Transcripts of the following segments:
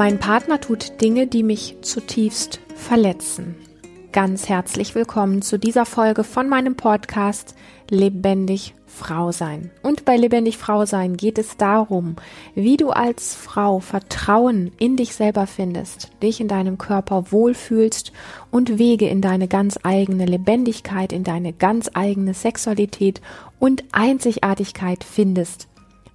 Mein Partner tut Dinge, die mich zutiefst verletzen. Ganz herzlich willkommen zu dieser Folge von meinem Podcast Lebendig Frau sein. Und bei Lebendig Frau sein geht es darum, wie du als Frau Vertrauen in dich selber findest, dich in deinem Körper wohlfühlst und Wege in deine ganz eigene Lebendigkeit, in deine ganz eigene Sexualität und Einzigartigkeit findest.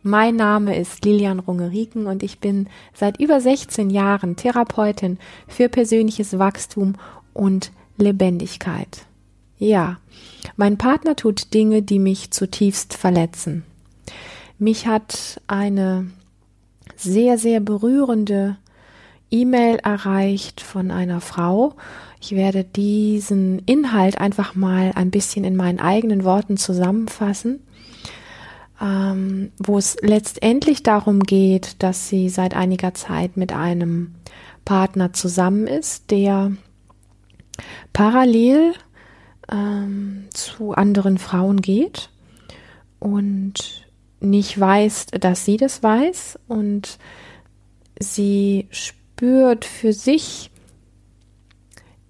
Mein Name ist Lilian Rungeriken und ich bin seit über 16 Jahren Therapeutin für persönliches Wachstum und Lebendigkeit. Ja, mein Partner tut Dinge, die mich zutiefst verletzen. Mich hat eine sehr, sehr berührende E-Mail erreicht von einer Frau. Ich werde diesen Inhalt einfach mal ein bisschen in meinen eigenen Worten zusammenfassen, ähm, wo es letztendlich darum geht, dass sie seit einiger Zeit mit einem Partner zusammen ist, der parallel ähm, zu anderen Frauen geht und nicht weiß, dass sie das weiß und sie spürt für sich,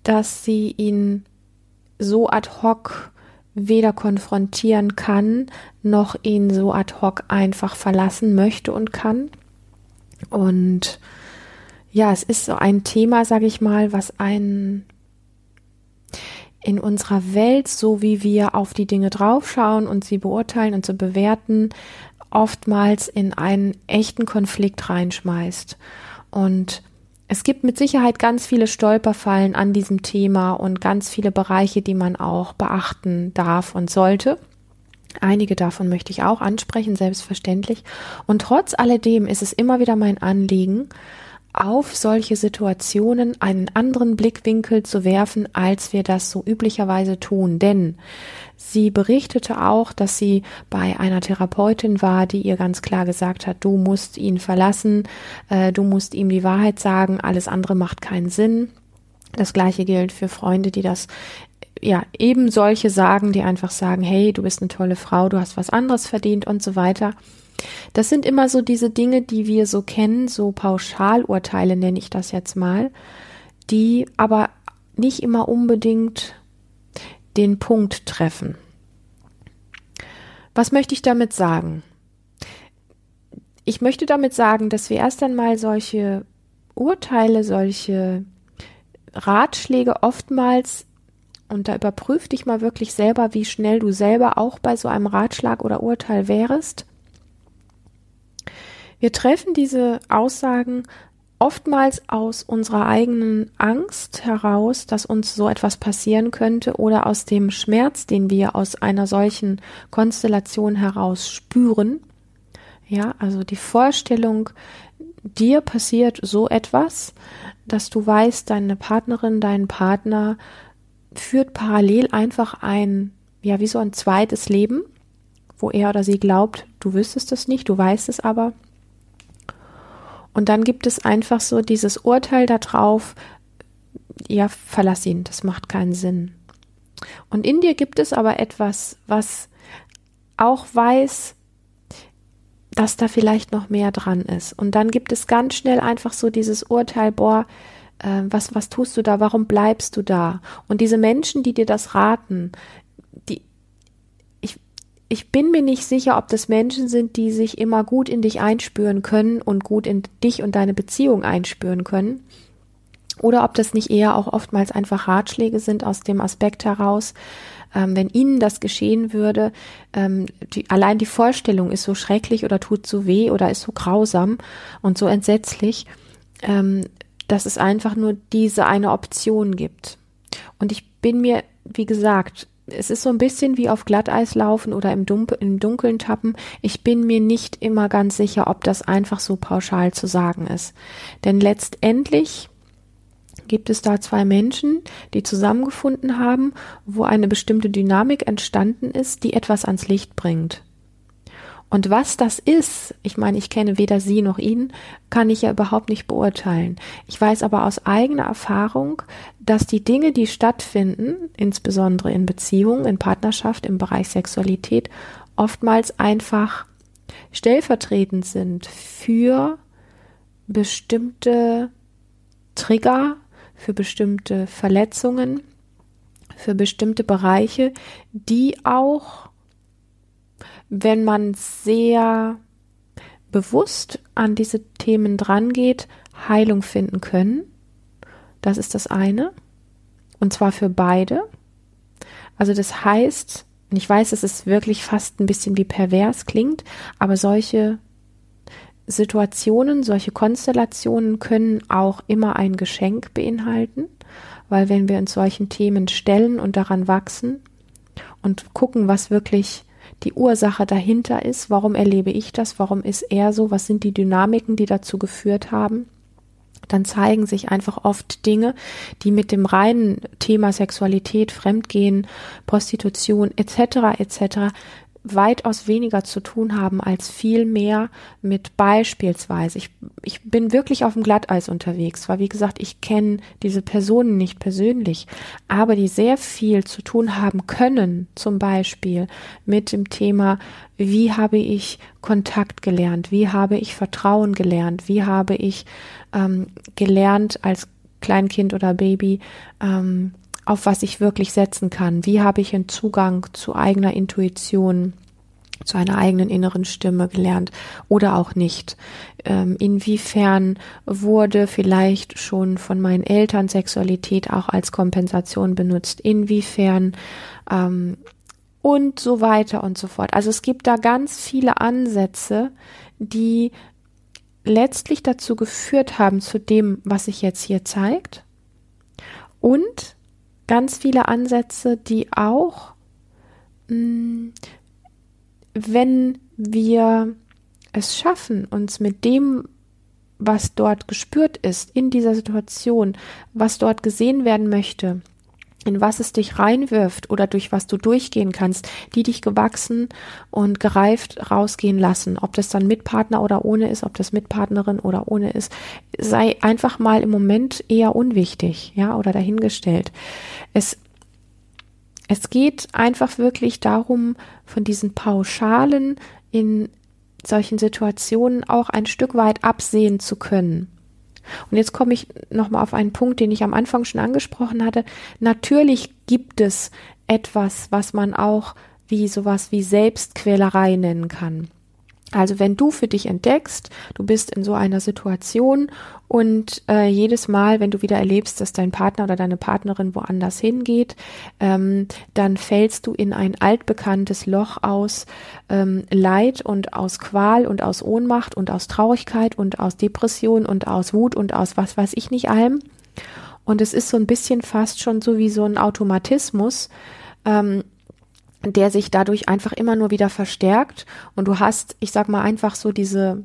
dass sie ihn so ad hoc weder konfrontieren kann, noch ihn so ad hoc einfach verlassen möchte und kann. Und ja, es ist so ein Thema, sage ich mal, was einen in unserer Welt, so wie wir auf die Dinge draufschauen und sie beurteilen und so bewerten, oftmals in einen echten Konflikt reinschmeißt. Und es gibt mit Sicherheit ganz viele Stolperfallen an diesem Thema und ganz viele Bereiche, die man auch beachten darf und sollte. Einige davon möchte ich auch ansprechen, selbstverständlich. Und trotz alledem ist es immer wieder mein Anliegen, auf solche Situationen einen anderen Blickwinkel zu werfen, als wir das so üblicherweise tun. Denn sie berichtete auch, dass sie bei einer Therapeutin war, die ihr ganz klar gesagt hat, du musst ihn verlassen, äh, du musst ihm die Wahrheit sagen, alles andere macht keinen Sinn. Das gleiche gilt für Freunde, die das ja eben solche sagen, die einfach sagen, hey, du bist eine tolle Frau, du hast was anderes verdient und so weiter. Das sind immer so diese Dinge, die wir so kennen, so Pauschalurteile nenne ich das jetzt mal, die aber nicht immer unbedingt den Punkt treffen. Was möchte ich damit sagen? Ich möchte damit sagen, dass wir erst einmal solche Urteile, solche Ratschläge oftmals, und da überprüf dich mal wirklich selber, wie schnell du selber auch bei so einem Ratschlag oder Urteil wärst, wir treffen diese Aussagen oftmals aus unserer eigenen Angst heraus, dass uns so etwas passieren könnte oder aus dem Schmerz, den wir aus einer solchen Konstellation heraus spüren. Ja, also die Vorstellung, dir passiert so etwas, dass du weißt, deine Partnerin, dein Partner führt parallel einfach ein, ja, wie so ein zweites Leben, wo er oder sie glaubt, du wüsstest es nicht, du weißt es aber und dann gibt es einfach so dieses Urteil darauf, ja, verlass ihn, das macht keinen Sinn. Und in dir gibt es aber etwas, was auch weiß, dass da vielleicht noch mehr dran ist. Und dann gibt es ganz schnell einfach so dieses Urteil, boah, äh, was, was tust du da? Warum bleibst du da? Und diese Menschen, die dir das raten, ich bin mir nicht sicher, ob das Menschen sind, die sich immer gut in dich einspüren können und gut in dich und deine Beziehung einspüren können. Oder ob das nicht eher auch oftmals einfach Ratschläge sind aus dem Aspekt heraus, ähm, wenn ihnen das geschehen würde, ähm, die, allein die Vorstellung ist so schrecklich oder tut so weh oder ist so grausam und so entsetzlich, ähm, dass es einfach nur diese eine Option gibt. Und ich bin mir, wie gesagt, es ist so ein bisschen wie auf Glatteis laufen oder im, Dunkel, im Dunkeln tappen. Ich bin mir nicht immer ganz sicher, ob das einfach so pauschal zu sagen ist. Denn letztendlich gibt es da zwei Menschen, die zusammengefunden haben, wo eine bestimmte Dynamik entstanden ist, die etwas ans Licht bringt. Und was das ist, ich meine, ich kenne weder sie noch ihn, kann ich ja überhaupt nicht beurteilen. Ich weiß aber aus eigener Erfahrung, dass die Dinge, die stattfinden, insbesondere in Beziehungen, in Partnerschaft, im Bereich Sexualität, oftmals einfach stellvertretend sind für bestimmte Trigger, für bestimmte Verletzungen, für bestimmte Bereiche, die auch, wenn man sehr bewusst an diese Themen drangeht, Heilung finden können. Das ist das eine. Und zwar für beide. Also das heißt, und ich weiß, dass es wirklich fast ein bisschen wie pervers klingt, aber solche Situationen, solche Konstellationen können auch immer ein Geschenk beinhalten, weil wenn wir uns solchen Themen stellen und daran wachsen und gucken, was wirklich die Ursache dahinter ist, warum erlebe ich das, warum ist er so, was sind die Dynamiken, die dazu geführt haben, dann zeigen sich einfach oft Dinge, die mit dem reinen Thema Sexualität, Fremdgehen, Prostitution etc. etc weitaus weniger zu tun haben als viel mehr mit beispielsweise. Ich, ich bin wirklich auf dem Glatteis unterwegs, weil wie gesagt, ich kenne diese Personen nicht persönlich, aber die sehr viel zu tun haben können, zum Beispiel mit dem Thema, wie habe ich Kontakt gelernt, wie habe ich Vertrauen gelernt, wie habe ich ähm, gelernt als Kleinkind oder Baby, ähm, auf was ich wirklich setzen kann. Wie habe ich einen Zugang zu eigener Intuition, zu einer eigenen inneren Stimme gelernt oder auch nicht? Ähm, inwiefern wurde vielleicht schon von meinen Eltern Sexualität auch als Kompensation benutzt? Inwiefern ähm, und so weiter und so fort. Also es gibt da ganz viele Ansätze, die letztlich dazu geführt haben zu dem, was sich jetzt hier zeigt. Und ganz viele Ansätze, die auch, mm, wenn wir es schaffen, uns mit dem, was dort gespürt ist, in dieser Situation, was dort gesehen werden möchte, in was es dich reinwirft oder durch was du durchgehen kannst, die dich gewachsen und gereift rausgehen lassen. Ob das dann mit Partner oder ohne ist, ob das mit Partnerin oder ohne ist, sei einfach mal im Moment eher unwichtig, ja, oder dahingestellt. Es, es geht einfach wirklich darum, von diesen Pauschalen in solchen Situationen auch ein Stück weit absehen zu können. Und jetzt komme ich nochmal auf einen Punkt, den ich am Anfang schon angesprochen hatte. Natürlich gibt es etwas, was man auch wie sowas wie Selbstquälerei nennen kann. Also wenn du für dich entdeckst, du bist in so einer Situation und äh, jedes Mal, wenn du wieder erlebst, dass dein Partner oder deine Partnerin woanders hingeht, ähm, dann fällst du in ein altbekanntes Loch aus ähm, Leid und aus Qual und aus Ohnmacht und aus Traurigkeit und aus Depression und aus Wut und aus was weiß ich nicht allem. Und es ist so ein bisschen fast schon so wie so ein Automatismus. Ähm, der sich dadurch einfach immer nur wieder verstärkt. Und du hast, ich sag mal einfach so diese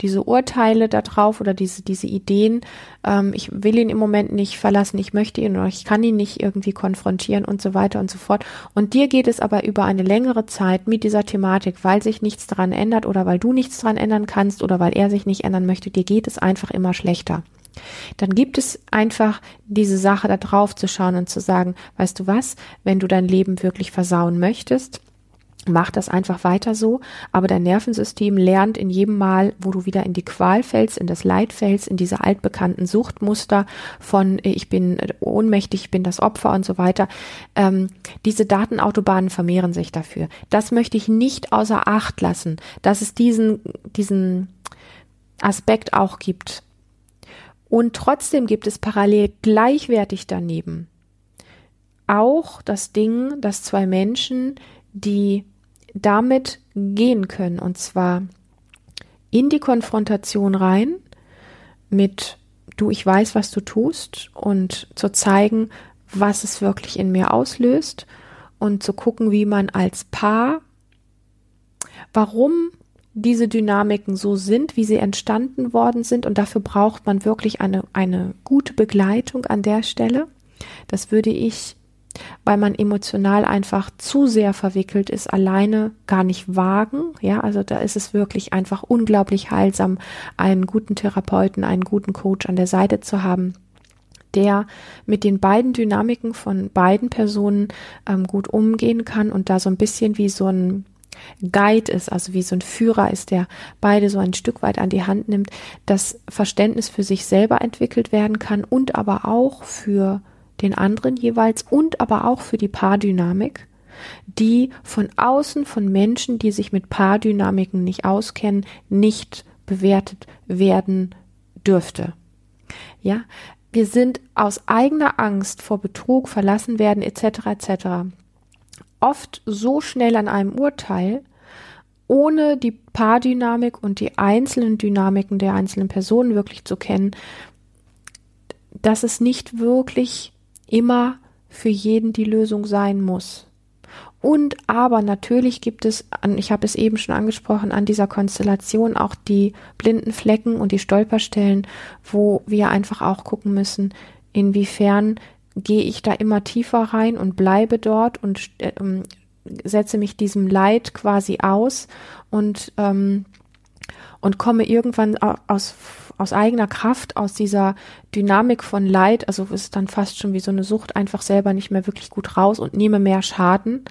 diese Urteile da drauf oder diese diese Ideen, ähm, ich will ihn im Moment nicht verlassen, ich möchte ihn oder ich kann ihn nicht irgendwie konfrontieren und so weiter und so fort. Und dir geht es aber über eine längere Zeit mit dieser Thematik, weil sich nichts daran ändert oder weil du nichts daran ändern kannst oder weil er sich nicht ändern möchte, dir geht es einfach immer schlechter. Dann gibt es einfach diese Sache da drauf zu schauen und zu sagen, weißt du was, wenn du dein Leben wirklich versauen möchtest, Mach das einfach weiter so, aber dein Nervensystem lernt in jedem Mal, wo du wieder in die Qual fällst, in das Leid fällst, in diese altbekannten Suchtmuster von äh, ich bin äh, ohnmächtig, ich bin das Opfer und so weiter. Ähm, diese Datenautobahnen vermehren sich dafür. Das möchte ich nicht außer Acht lassen, dass es diesen, diesen Aspekt auch gibt. Und trotzdem gibt es parallel gleichwertig daneben auch das Ding, dass zwei Menschen, die damit gehen können, und zwar in die Konfrontation rein mit du, ich weiß, was du tust und zu zeigen, was es wirklich in mir auslöst und zu gucken, wie man als Paar, warum diese Dynamiken so sind, wie sie entstanden worden sind. Und dafür braucht man wirklich eine, eine gute Begleitung an der Stelle. Das würde ich, weil man emotional einfach zu sehr verwickelt ist, alleine gar nicht wagen. Ja, also da ist es wirklich einfach unglaublich heilsam, einen guten Therapeuten, einen guten Coach an der Seite zu haben der mit den beiden Dynamiken von beiden Personen ähm, gut umgehen kann und da so ein bisschen wie so ein Guide ist, also wie so ein Führer ist, der beide so ein Stück weit an die Hand nimmt, dass Verständnis für sich selber entwickelt werden kann und aber auch für den anderen jeweils und aber auch für die Paardynamik, die von außen von Menschen, die sich mit Paardynamiken nicht auskennen, nicht bewertet werden dürfte. Ja, wir sind aus eigener Angst vor Betrug, verlassen werden etc. etc. oft so schnell an einem Urteil, ohne die Paardynamik und die einzelnen Dynamiken der einzelnen Personen wirklich zu kennen, dass es nicht wirklich immer für jeden die Lösung sein muss. Und aber natürlich gibt es, ich habe es eben schon angesprochen, an dieser Konstellation auch die blinden Flecken und die Stolperstellen, wo wir einfach auch gucken müssen, inwiefern gehe ich da immer tiefer rein und bleibe dort und ähm, setze mich diesem Leid quasi aus und ähm, und komme irgendwann aus aus eigener Kraft aus dieser Dynamik von Leid, also ist dann fast schon wie so eine Sucht, einfach selber nicht mehr wirklich gut raus und nehme mehr Schaden,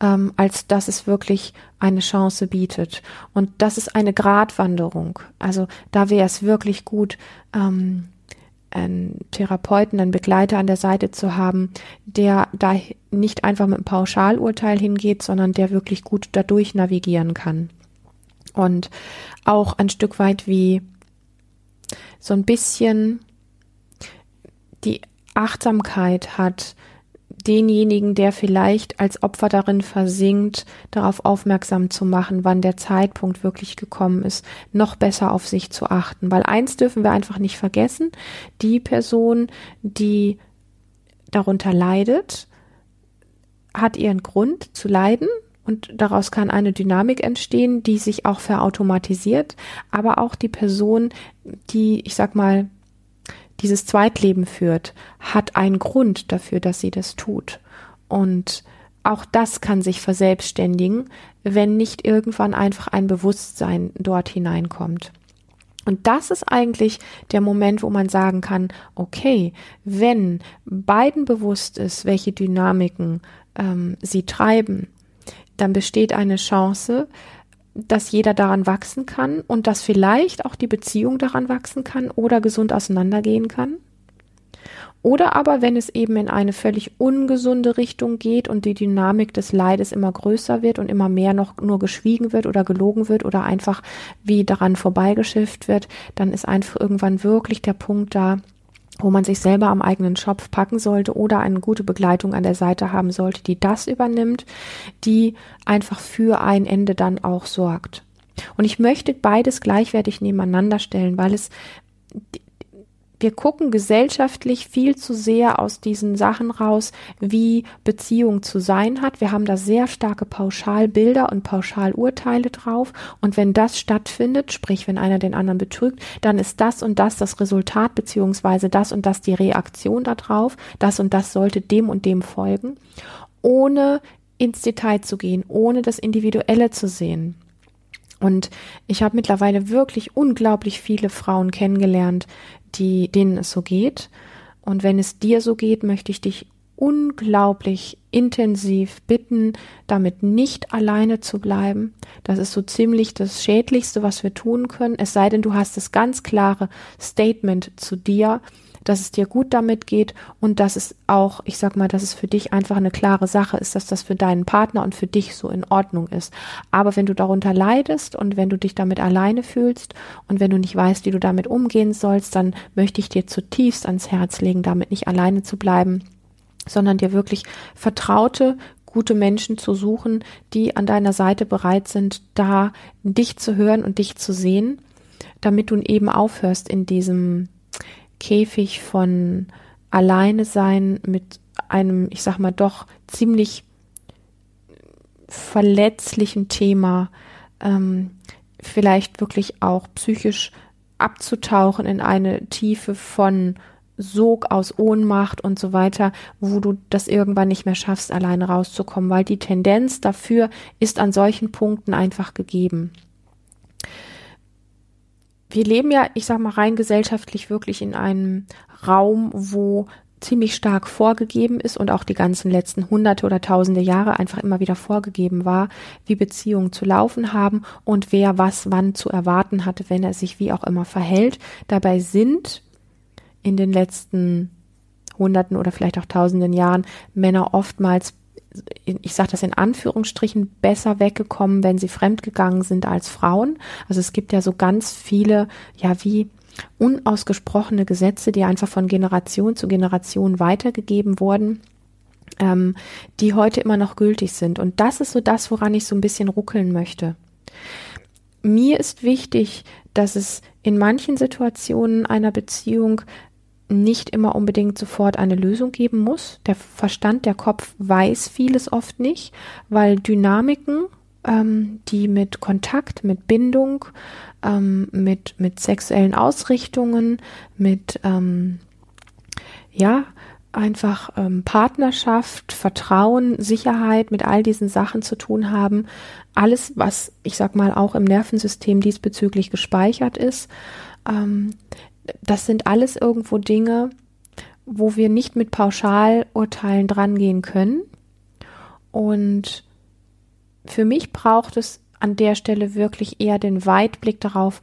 ähm, als dass es wirklich eine Chance bietet. Und das ist eine Gratwanderung. Also da wäre es wirklich gut, ähm, einen Therapeuten, einen Begleiter an der Seite zu haben, der da nicht einfach mit einem Pauschalurteil hingeht, sondern der wirklich gut dadurch navigieren kann. Und auch ein Stück weit wie so ein bisschen die Achtsamkeit hat, denjenigen, der vielleicht als Opfer darin versinkt, darauf aufmerksam zu machen, wann der Zeitpunkt wirklich gekommen ist, noch besser auf sich zu achten. Weil eins dürfen wir einfach nicht vergessen, die Person, die darunter leidet, hat ihren Grund zu leiden und daraus kann eine Dynamik entstehen, die sich auch verautomatisiert, aber auch die Person, die, ich sag mal, dieses Zweitleben führt, hat einen Grund dafür, dass sie das tut. Und auch das kann sich verselbstständigen, wenn nicht irgendwann einfach ein Bewusstsein dort hineinkommt. Und das ist eigentlich der Moment, wo man sagen kann, okay, wenn beiden bewusst ist, welche Dynamiken ähm, sie treiben, dann besteht eine Chance, dass jeder daran wachsen kann und dass vielleicht auch die Beziehung daran wachsen kann oder gesund auseinandergehen kann. Oder aber, wenn es eben in eine völlig ungesunde Richtung geht und die Dynamik des Leides immer größer wird und immer mehr noch nur geschwiegen wird oder gelogen wird oder einfach wie daran vorbeigeschifft wird, dann ist einfach irgendwann wirklich der Punkt da, wo man sich selber am eigenen Schopf packen sollte oder eine gute Begleitung an der Seite haben sollte, die das übernimmt, die einfach für ein Ende dann auch sorgt. Und ich möchte beides gleichwertig nebeneinander stellen, weil es wir gucken gesellschaftlich viel zu sehr aus diesen Sachen raus, wie Beziehung zu sein hat. Wir haben da sehr starke Pauschalbilder und Pauschalurteile drauf. Und wenn das stattfindet, sprich, wenn einer den anderen betrügt, dann ist das und das das Resultat, beziehungsweise das und das die Reaktion darauf. Das und das sollte dem und dem folgen, ohne ins Detail zu gehen, ohne das Individuelle zu sehen. Und ich habe mittlerweile wirklich unglaublich viele Frauen kennengelernt, die, denen es so geht. Und wenn es dir so geht, möchte ich dich unglaublich intensiv bitten, damit nicht alleine zu bleiben. Das ist so ziemlich das Schädlichste, was wir tun können. Es sei denn, du hast das ganz klare Statement zu dir, dass es dir gut damit geht und dass es auch, ich sag mal, dass es für dich einfach eine klare Sache ist, dass das für deinen Partner und für dich so in Ordnung ist. Aber wenn du darunter leidest und wenn du dich damit alleine fühlst und wenn du nicht weißt, wie du damit umgehen sollst, dann möchte ich dir zutiefst ans Herz legen, damit nicht alleine zu bleiben, sondern dir wirklich vertraute, gute Menschen zu suchen, die an deiner Seite bereit sind, da dich zu hören und dich zu sehen, damit du eben aufhörst in diesem Käfig von alleine sein mit einem, ich sag mal, doch ziemlich verletzlichen Thema, ähm, vielleicht wirklich auch psychisch abzutauchen in eine Tiefe von Sog aus Ohnmacht und so weiter, wo du das irgendwann nicht mehr schaffst, alleine rauszukommen, weil die Tendenz dafür ist an solchen Punkten einfach gegeben wir leben ja, ich sag mal rein gesellschaftlich wirklich in einem Raum, wo ziemlich stark vorgegeben ist und auch die ganzen letzten hunderte oder tausende Jahre einfach immer wieder vorgegeben war, wie Beziehungen zu laufen haben und wer was wann zu erwarten hatte, wenn er sich wie auch immer verhält. Dabei sind in den letzten hunderten oder vielleicht auch tausenden Jahren Männer oftmals ich sage das in Anführungsstrichen, besser weggekommen, wenn sie fremdgegangen sind als Frauen. Also es gibt ja so ganz viele, ja, wie unausgesprochene Gesetze, die einfach von Generation zu Generation weitergegeben wurden, ähm, die heute immer noch gültig sind. Und das ist so das, woran ich so ein bisschen ruckeln möchte. Mir ist wichtig, dass es in manchen Situationen einer Beziehung nicht immer unbedingt sofort eine Lösung geben muss. Der Verstand, der Kopf weiß vieles oft nicht, weil Dynamiken, ähm, die mit Kontakt, mit Bindung, ähm, mit, mit sexuellen Ausrichtungen, mit, ähm, ja, einfach ähm, Partnerschaft, Vertrauen, Sicherheit mit all diesen Sachen zu tun haben. Alles, was ich sag mal auch im Nervensystem diesbezüglich gespeichert ist, ähm, das sind alles irgendwo Dinge, wo wir nicht mit Pauschalurteilen drangehen können. Und für mich braucht es an der Stelle wirklich eher den Weitblick darauf,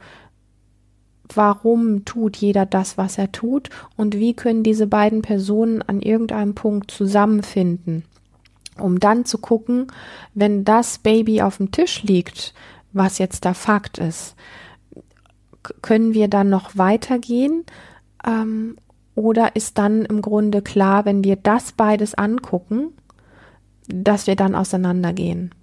warum tut jeder das, was er tut und wie können diese beiden Personen an irgendeinem Punkt zusammenfinden, um dann zu gucken, wenn das Baby auf dem Tisch liegt, was jetzt der Fakt ist, können wir dann noch weitergehen ähm, oder ist dann im Grunde klar, wenn wir das beides angucken, dass wir dann auseinandergehen?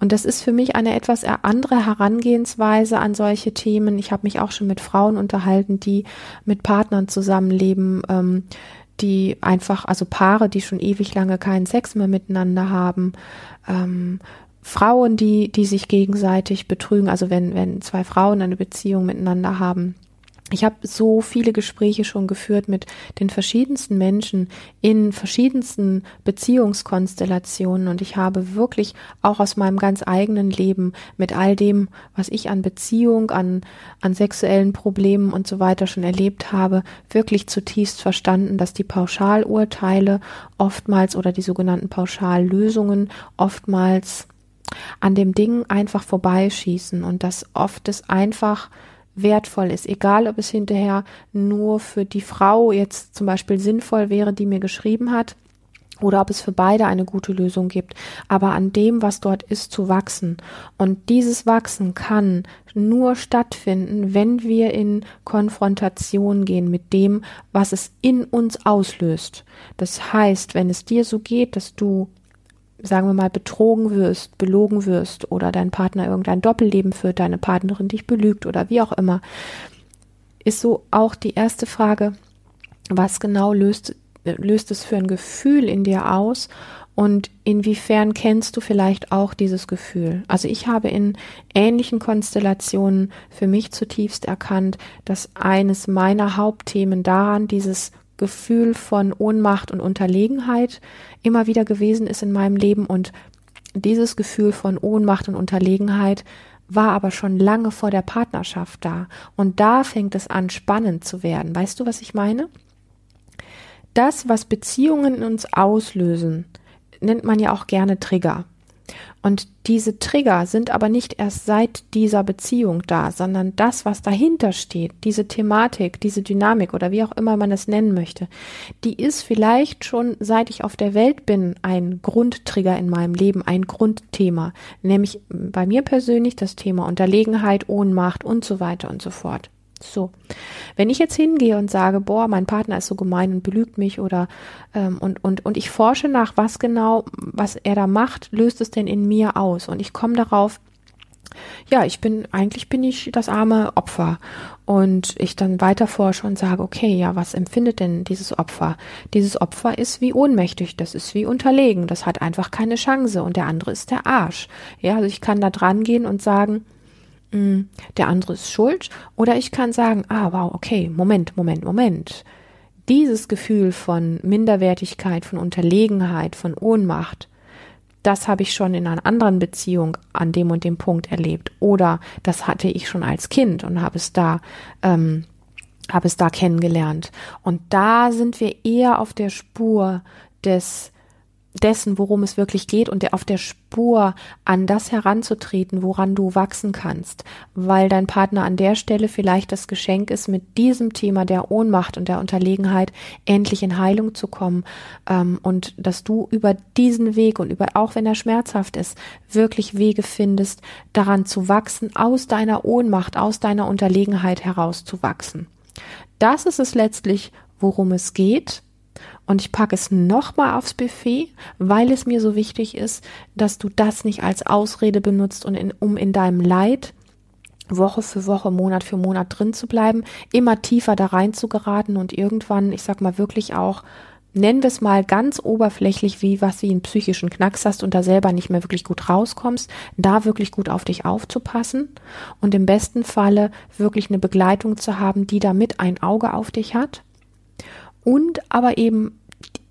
Und das ist für mich eine etwas andere Herangehensweise an solche Themen. Ich habe mich auch schon mit Frauen unterhalten, die mit Partnern zusammenleben, ähm, die einfach, also Paare, die schon ewig lange keinen Sex mehr miteinander haben, ähm, Frauen, die, die sich gegenseitig betrügen, also wenn, wenn zwei Frauen eine Beziehung miteinander haben, ich habe so viele Gespräche schon geführt mit den verschiedensten Menschen in verschiedensten Beziehungskonstellationen und ich habe wirklich auch aus meinem ganz eigenen Leben mit all dem, was ich an Beziehung, an, an sexuellen Problemen und so weiter schon erlebt habe, wirklich zutiefst verstanden, dass die Pauschalurteile oftmals oder die sogenannten Pauschallösungen oftmals an dem Ding einfach vorbeischießen und dass oft es einfach wertvoll ist, egal ob es hinterher nur für die Frau jetzt zum Beispiel sinnvoll wäre, die mir geschrieben hat, oder ob es für beide eine gute Lösung gibt, aber an dem, was dort ist, zu wachsen. Und dieses Wachsen kann nur stattfinden, wenn wir in Konfrontation gehen mit dem, was es in uns auslöst. Das heißt, wenn es dir so geht, dass du sagen wir mal, betrogen wirst, belogen wirst oder dein Partner irgendein Doppelleben führt, deine Partnerin dich belügt oder wie auch immer, ist so auch die erste Frage, was genau löst, löst es für ein Gefühl in dir aus und inwiefern kennst du vielleicht auch dieses Gefühl? Also ich habe in ähnlichen Konstellationen für mich zutiefst erkannt, dass eines meiner Hauptthemen daran dieses Gefühl von Ohnmacht und Unterlegenheit immer wieder gewesen ist in meinem Leben und dieses Gefühl von Ohnmacht und Unterlegenheit war aber schon lange vor der Partnerschaft da. Und da fängt es an, spannend zu werden. Weißt du, was ich meine? Das, was Beziehungen in uns auslösen, nennt man ja auch gerne Trigger. Und diese Trigger sind aber nicht erst seit dieser Beziehung da, sondern das, was dahinter steht, diese Thematik, diese Dynamik oder wie auch immer man es nennen möchte, die ist vielleicht schon seit ich auf der Welt bin ein Grundtrigger in meinem Leben, ein Grundthema, nämlich bei mir persönlich das Thema Unterlegenheit, Ohnmacht und so weiter und so fort. So, wenn ich jetzt hingehe und sage, boah, mein Partner ist so gemein und belügt mich oder ähm, und und und ich forsche nach, was genau, was er da macht, löst es denn in mir aus und ich komme darauf, ja, ich bin, eigentlich bin ich das arme Opfer. Und ich dann weiter forsche und sage, okay, ja, was empfindet denn dieses Opfer? Dieses Opfer ist wie ohnmächtig, das ist wie unterlegen, das hat einfach keine Chance und der andere ist der Arsch. Ja, also ich kann da dran gehen und sagen, hm, der andere ist schuld oder ich kann sagen, ah, wow, okay, Moment, Moment, Moment. Dieses Gefühl von Minderwertigkeit, von Unterlegenheit, von Ohnmacht, das habe ich schon in einer anderen Beziehung an dem und dem Punkt erlebt oder das hatte ich schon als Kind und habe es da ähm, habe es da kennengelernt. Und da sind wir eher auf der Spur des dessen, worum es wirklich geht und auf der Spur an das heranzutreten, woran du wachsen kannst, weil dein Partner an der Stelle vielleicht das Geschenk ist, mit diesem Thema der Ohnmacht und der Unterlegenheit endlich in Heilung zu kommen ähm, und dass du über diesen Weg und über auch wenn er schmerzhaft ist, wirklich Wege findest, daran zu wachsen, aus deiner Ohnmacht, aus deiner Unterlegenheit herauszuwachsen. Das ist es letztlich, worum es geht und ich packe es nochmal aufs Buffet, weil es mir so wichtig ist, dass du das nicht als Ausrede benutzt und in, um in deinem Leid Woche für Woche, Monat für Monat drin zu bleiben, immer tiefer da rein zu geraten und irgendwann, ich sag mal wirklich auch, nennen wir es mal ganz oberflächlich, wie was wie einen psychischen Knacks hast und da selber nicht mehr wirklich gut rauskommst, da wirklich gut auf dich aufzupassen und im besten Falle wirklich eine Begleitung zu haben, die da mit ein Auge auf dich hat und aber eben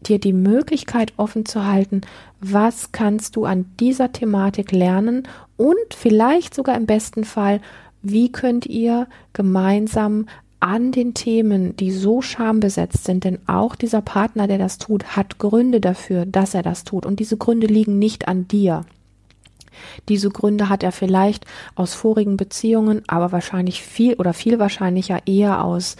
dir die Möglichkeit offen zu halten, was kannst du an dieser Thematik lernen und vielleicht sogar im besten Fall, wie könnt ihr gemeinsam an den Themen, die so schambesetzt sind, denn auch dieser Partner, der das tut, hat Gründe dafür, dass er das tut und diese Gründe liegen nicht an dir. Diese Gründe hat er vielleicht aus vorigen Beziehungen, aber wahrscheinlich viel oder viel wahrscheinlicher eher aus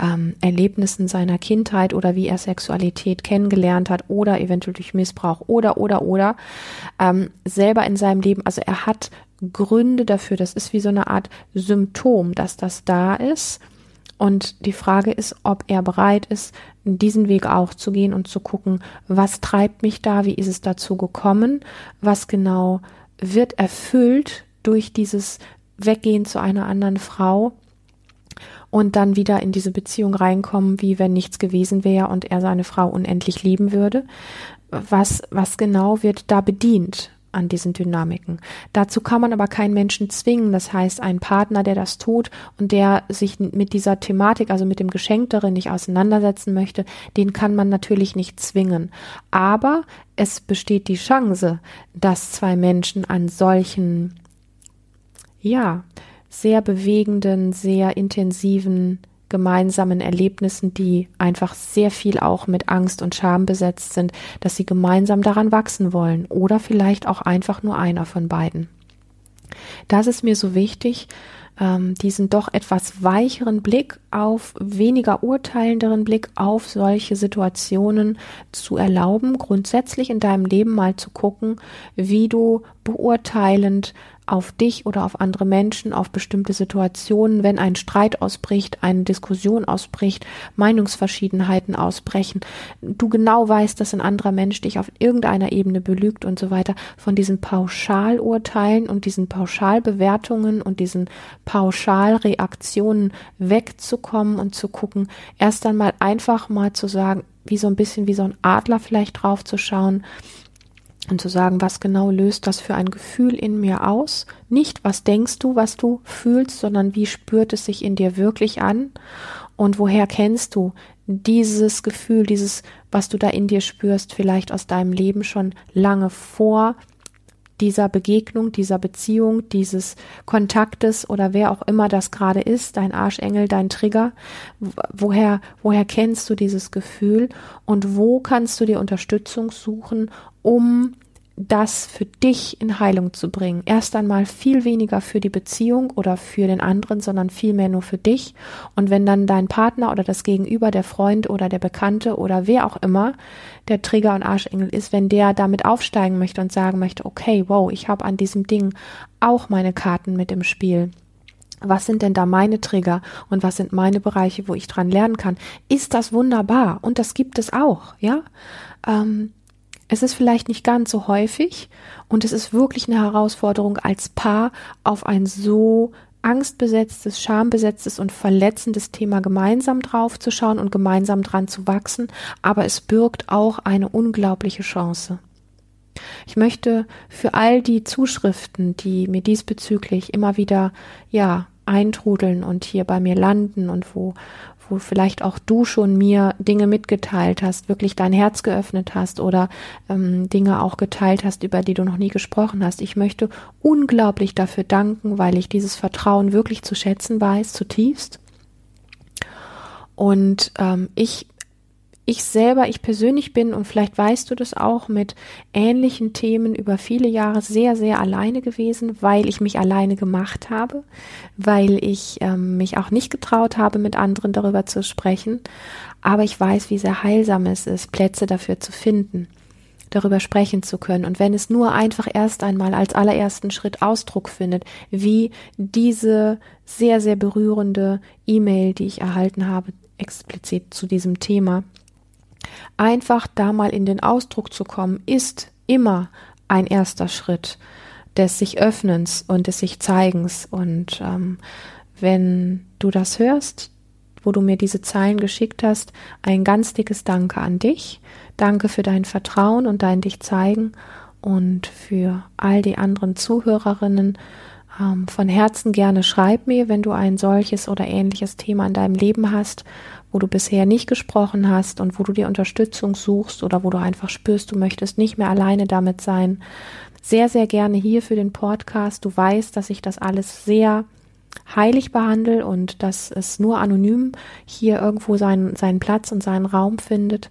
ähm, Erlebnissen seiner Kindheit oder wie er Sexualität kennengelernt hat oder eventuell durch Missbrauch oder oder oder ähm, selber in seinem Leben. Also er hat Gründe dafür. Das ist wie so eine Art Symptom, dass das da ist. Und die Frage ist, ob er bereit ist, diesen Weg auch zu gehen und zu gucken, was treibt mich da, wie ist es dazu gekommen, was genau wird erfüllt durch dieses Weggehen zu einer anderen Frau und dann wieder in diese Beziehung reinkommen, wie wenn nichts gewesen wäre und er seine Frau unendlich lieben würde. Was, was genau wird da bedient? An diesen Dynamiken. Dazu kann man aber keinen Menschen zwingen. Das heißt, ein Partner, der das tut und der sich mit dieser Thematik, also mit dem Geschenk darin nicht auseinandersetzen möchte, den kann man natürlich nicht zwingen. Aber es besteht die Chance, dass zwei Menschen an solchen, ja, sehr bewegenden, sehr intensiven gemeinsamen Erlebnissen, die einfach sehr viel auch mit Angst und Scham besetzt sind, dass sie gemeinsam daran wachsen wollen oder vielleicht auch einfach nur einer von beiden. Das ist mir so wichtig, ähm, diesen doch etwas weicheren Blick auf, weniger urteilenderen Blick auf solche Situationen zu erlauben, grundsätzlich in deinem Leben mal zu gucken, wie du beurteilend auf dich oder auf andere Menschen, auf bestimmte Situationen, wenn ein Streit ausbricht, eine Diskussion ausbricht, Meinungsverschiedenheiten ausbrechen, du genau weißt, dass ein anderer Mensch dich auf irgendeiner Ebene belügt und so weiter, von diesen Pauschalurteilen und diesen Pauschalbewertungen und diesen Pauschalreaktionen wegzukommen und zu gucken, erst einmal einfach mal zu sagen, wie so ein bisschen wie so ein Adler vielleicht drauf zu schauen, und zu sagen, was genau löst das für ein Gefühl in mir aus? Nicht, was denkst du, was du fühlst, sondern wie spürt es sich in dir wirklich an? Und woher kennst du dieses Gefühl, dieses, was du da in dir spürst, vielleicht aus deinem Leben schon lange vor dieser Begegnung, dieser Beziehung, dieses Kontaktes oder wer auch immer das gerade ist, dein Arschengel, dein Trigger, woher, woher kennst du dieses Gefühl und wo kannst du dir Unterstützung suchen, um das für dich in Heilung zu bringen. Erst einmal viel weniger für die Beziehung oder für den anderen, sondern viel mehr nur für dich. Und wenn dann dein Partner oder das Gegenüber, der Freund oder der Bekannte oder wer auch immer der Trigger und Arschengel ist, wenn der damit aufsteigen möchte und sagen möchte, okay, wow, ich habe an diesem Ding auch meine Karten mit im Spiel. Was sind denn da meine Trigger und was sind meine Bereiche, wo ich dran lernen kann? Ist das wunderbar? Und das gibt es auch, ja? Ähm, es ist vielleicht nicht ganz so häufig und es ist wirklich eine Herausforderung als Paar auf ein so angstbesetztes, schambesetztes und verletzendes Thema gemeinsam draufzuschauen und gemeinsam dran zu wachsen, aber es birgt auch eine unglaubliche Chance. Ich möchte für all die Zuschriften, die mir diesbezüglich immer wieder, ja, eintrudeln und hier bei mir landen und wo, wo vielleicht auch du schon mir Dinge mitgeteilt hast, wirklich dein Herz geöffnet hast oder ähm, Dinge auch geteilt hast, über die du noch nie gesprochen hast. Ich möchte unglaublich dafür danken, weil ich dieses Vertrauen wirklich zu schätzen weiß, zutiefst. Und ähm, ich ich selber, ich persönlich bin, und vielleicht weißt du das auch, mit ähnlichen Themen über viele Jahre sehr, sehr alleine gewesen, weil ich mich alleine gemacht habe, weil ich ähm, mich auch nicht getraut habe, mit anderen darüber zu sprechen. Aber ich weiß, wie sehr heilsam es ist, Plätze dafür zu finden, darüber sprechen zu können. Und wenn es nur einfach erst einmal als allerersten Schritt Ausdruck findet, wie diese sehr, sehr berührende E-Mail, die ich erhalten habe, explizit zu diesem Thema, Einfach da mal in den Ausdruck zu kommen, ist immer ein erster Schritt des sich Öffnens und des sich Zeigens. Und ähm, wenn du das hörst, wo du mir diese Zeilen geschickt hast, ein ganz dickes Danke an dich. Danke für dein Vertrauen und dein dich zeigen und für all die anderen Zuhörerinnen. Ähm, von Herzen gerne schreib mir, wenn du ein solches oder ähnliches Thema in deinem Leben hast, wo du bisher nicht gesprochen hast und wo du dir Unterstützung suchst oder wo du einfach spürst, du möchtest nicht mehr alleine damit sein. Sehr, sehr gerne hier für den Podcast. Du weißt, dass ich das alles sehr heilig behandle und dass es nur anonym hier irgendwo seinen, seinen Platz und seinen Raum findet.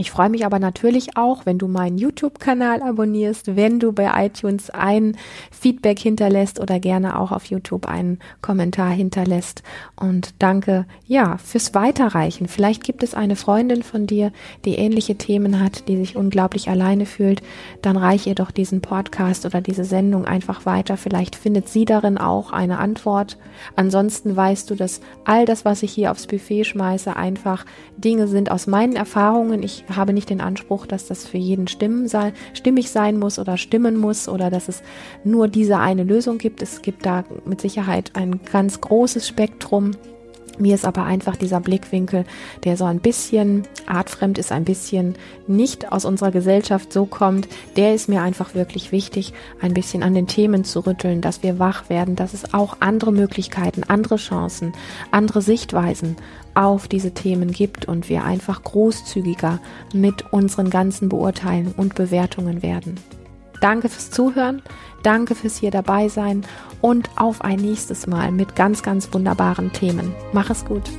Ich freue mich aber natürlich auch, wenn du meinen YouTube-Kanal abonnierst, wenn du bei iTunes ein Feedback hinterlässt oder gerne auch auf YouTube einen Kommentar hinterlässt. Und danke, ja, fürs Weiterreichen. Vielleicht gibt es eine Freundin von dir, die ähnliche Themen hat, die sich unglaublich alleine fühlt. Dann reich ihr doch diesen Podcast oder diese Sendung einfach weiter. Vielleicht findet sie darin auch eine Antwort. Ansonsten weißt du, dass all das, was ich hier aufs Buffet schmeiße, einfach Dinge sind aus meinen Erfahrungen. Ich habe nicht den Anspruch, dass das für jeden sei, stimmig sein muss oder stimmen muss oder dass es nur diese eine Lösung gibt. Es gibt da mit Sicherheit ein ganz großes Spektrum. Mir ist aber einfach dieser Blickwinkel, der so ein bisschen artfremd ist, ein bisschen nicht aus unserer Gesellschaft so kommt, der ist mir einfach wirklich wichtig, ein bisschen an den Themen zu rütteln, dass wir wach werden, dass es auch andere Möglichkeiten, andere Chancen, andere Sichtweisen auf diese Themen gibt und wir einfach großzügiger mit unseren ganzen Beurteilen und Bewertungen werden. Danke fürs Zuhören, danke fürs hier dabei sein und auf ein nächstes Mal mit ganz, ganz wunderbaren Themen. Mach es gut.